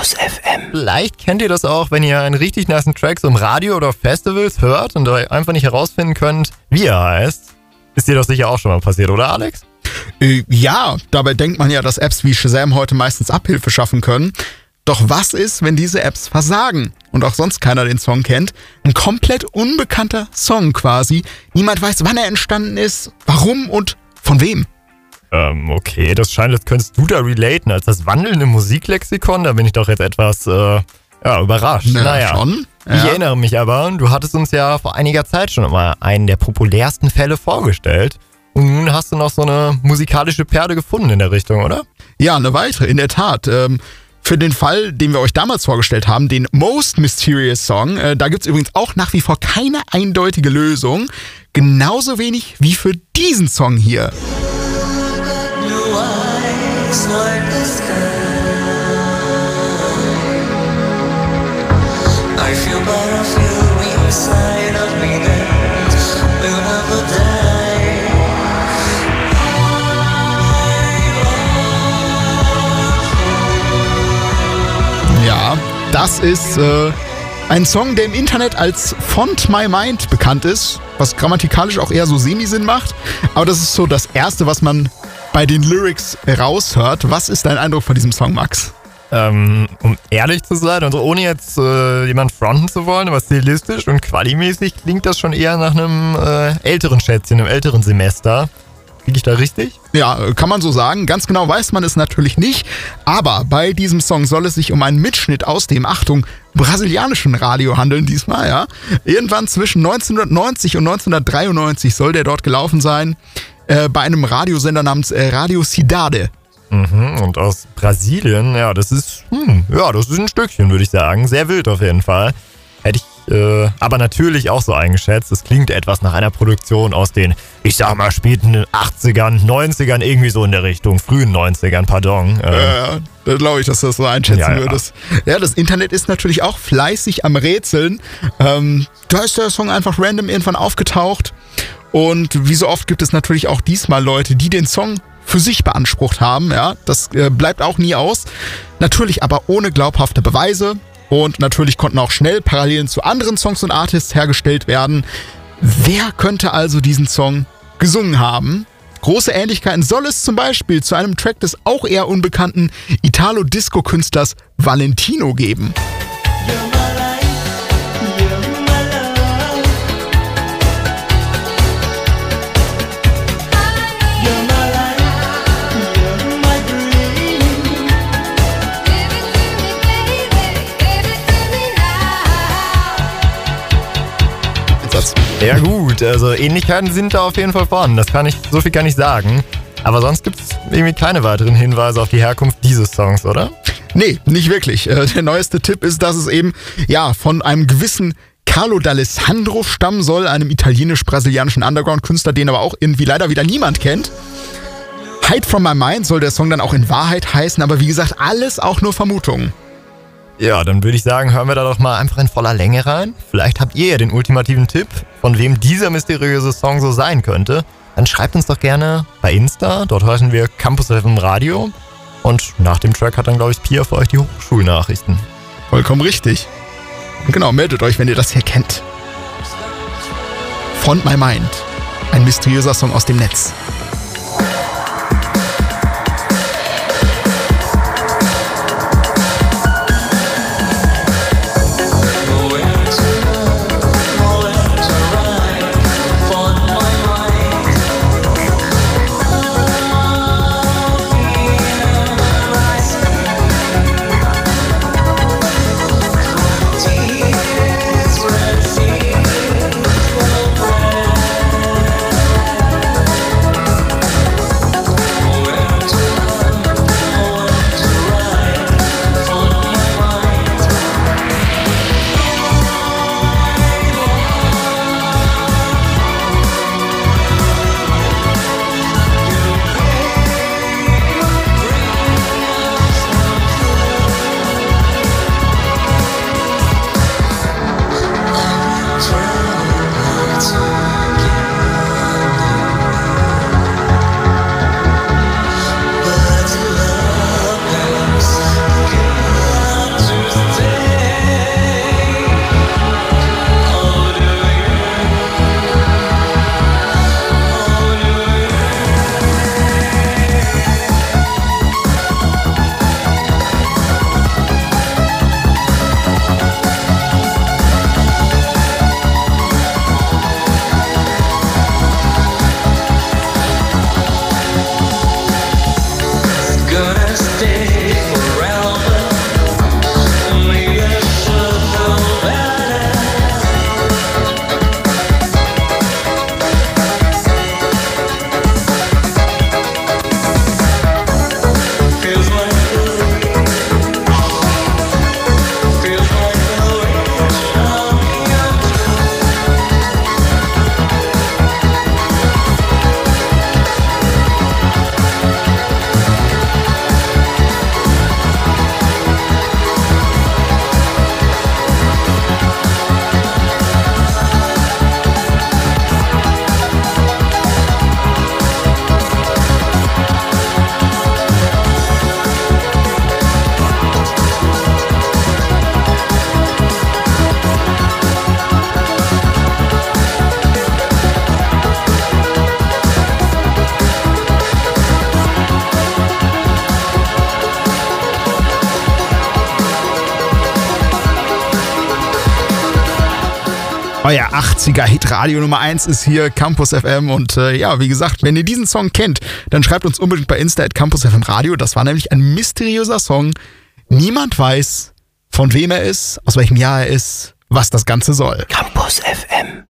Campus FM. Vielleicht kennt ihr das auch, wenn ihr einen richtig niceen Track so im Radio oder auf Festivals hört und einfach nicht herausfinden könnt, wie er heißt. Ist dir doch sicher auch schon mal passiert, oder Alex? Äh, ja, dabei denkt man ja, dass Apps wie Shazam heute meistens Abhilfe schaffen können. Doch was ist, wenn diese Apps versagen und auch sonst keiner den Song kennt? Ein komplett unbekannter Song quasi. Niemand weiß, wann er entstanden ist, warum und von wem. Ähm, okay, das scheint, als könntest du da relaten. Als das wandelnde Musiklexikon, da bin ich doch jetzt etwas, äh, ja, überrascht. Na, naja, schon. Ja. Ich erinnere mich aber, du hattest uns ja vor einiger Zeit schon mal einen der populärsten Fälle vorgestellt. Und nun hast du noch so eine musikalische Perle gefunden in der Richtung, oder? Ja, eine weitere, in der Tat. Ähm, für den Fall, den wir euch damals vorgestellt haben, den Most Mysterious Song, äh, da gibt es übrigens auch nach wie vor keine eindeutige Lösung. Genauso wenig wie für diesen Song hier. Ja, das ist äh, ein Song, der im Internet als Font My Mind bekannt ist, was grammatikalisch auch eher so Semi-Sinn macht. Aber das ist so das Erste, was man bei den Lyrics raushört. Was ist dein Eindruck von diesem Song, Max? Ähm, um ehrlich zu sein, also ohne jetzt äh, jemand fronten zu wollen, aber stilistisch und qualimäßig klingt das schon eher nach einem äh, älteren Schätzchen, einem älteren Semester. Liege ich da richtig? Ja, kann man so sagen. Ganz genau weiß man es natürlich nicht. Aber bei diesem Song soll es sich um einen Mitschnitt aus dem, Achtung, brasilianischen Radio handeln diesmal, ja. Irgendwann zwischen 1990 und 1993 soll der dort gelaufen sein. Äh, bei einem Radiosender namens äh, Radio Cidade. Mhm, und aus Brasilien, ja, das ist, hm, ja, das ist ein Stückchen, würde ich sagen. Sehr wild auf jeden Fall. Hätte ich äh, aber natürlich auch so eingeschätzt. Es klingt etwas nach einer Produktion aus den, ich sag mal, späten 80ern, 90ern, irgendwie so in der Richtung, frühen 90ern, pardon. Ähm, ja, da glaube ich, dass du das so einschätzen ja, ja. würdest. Ja, das Internet ist natürlich auch fleißig am Rätseln. Ähm, da ist der Song einfach random irgendwann aufgetaucht. Und wie so oft gibt es natürlich auch diesmal Leute, die den Song für sich beansprucht haben. Ja, das äh, bleibt auch nie aus. Natürlich aber ohne glaubhafte Beweise. Und natürlich konnten auch schnell Parallelen zu anderen Songs und Artists hergestellt werden. Wer könnte also diesen Song gesungen haben? Große Ähnlichkeiten soll es zum Beispiel zu einem Track des auch eher unbekannten Italo-Disco-Künstlers Valentino geben. Ja gut, also Ähnlichkeiten sind da auf jeden Fall vorhanden. Das kann ich, so viel kann ich sagen. Aber sonst gibt es irgendwie keine weiteren Hinweise auf die Herkunft dieses Songs, oder? Nee, nicht wirklich. Äh, der neueste Tipp ist, dass es eben ja von einem gewissen Carlo D'Alessandro stammen soll, einem italienisch-brasilianischen Underground-Künstler, den aber auch irgendwie leider wieder niemand kennt. Hide from My Mind soll der Song dann auch in Wahrheit heißen, aber wie gesagt, alles auch nur Vermutungen. Ja, dann würde ich sagen, hören wir da doch mal einfach in voller Länge rein. Vielleicht habt ihr ja den ultimativen Tipp, von wem dieser mysteriöse Song so sein könnte. Dann schreibt uns doch gerne bei Insta, dort heißen wir Campus FM Radio. Und nach dem Track hat dann, glaube ich, Pia für euch die Hochschulnachrichten. Vollkommen richtig. Und genau, meldet euch, wenn ihr das hier kennt. Font My Mind. Ein mysteriöser Song aus dem Netz. Euer 80er Hit Radio Nummer 1 ist hier Campus FM und äh, ja, wie gesagt, wenn ihr diesen Song kennt, dann schreibt uns unbedingt bei Insta at Campus FM Radio. Das war nämlich ein mysteriöser Song. Niemand weiß, von wem er ist, aus welchem Jahr er ist, was das Ganze soll. Campus FM.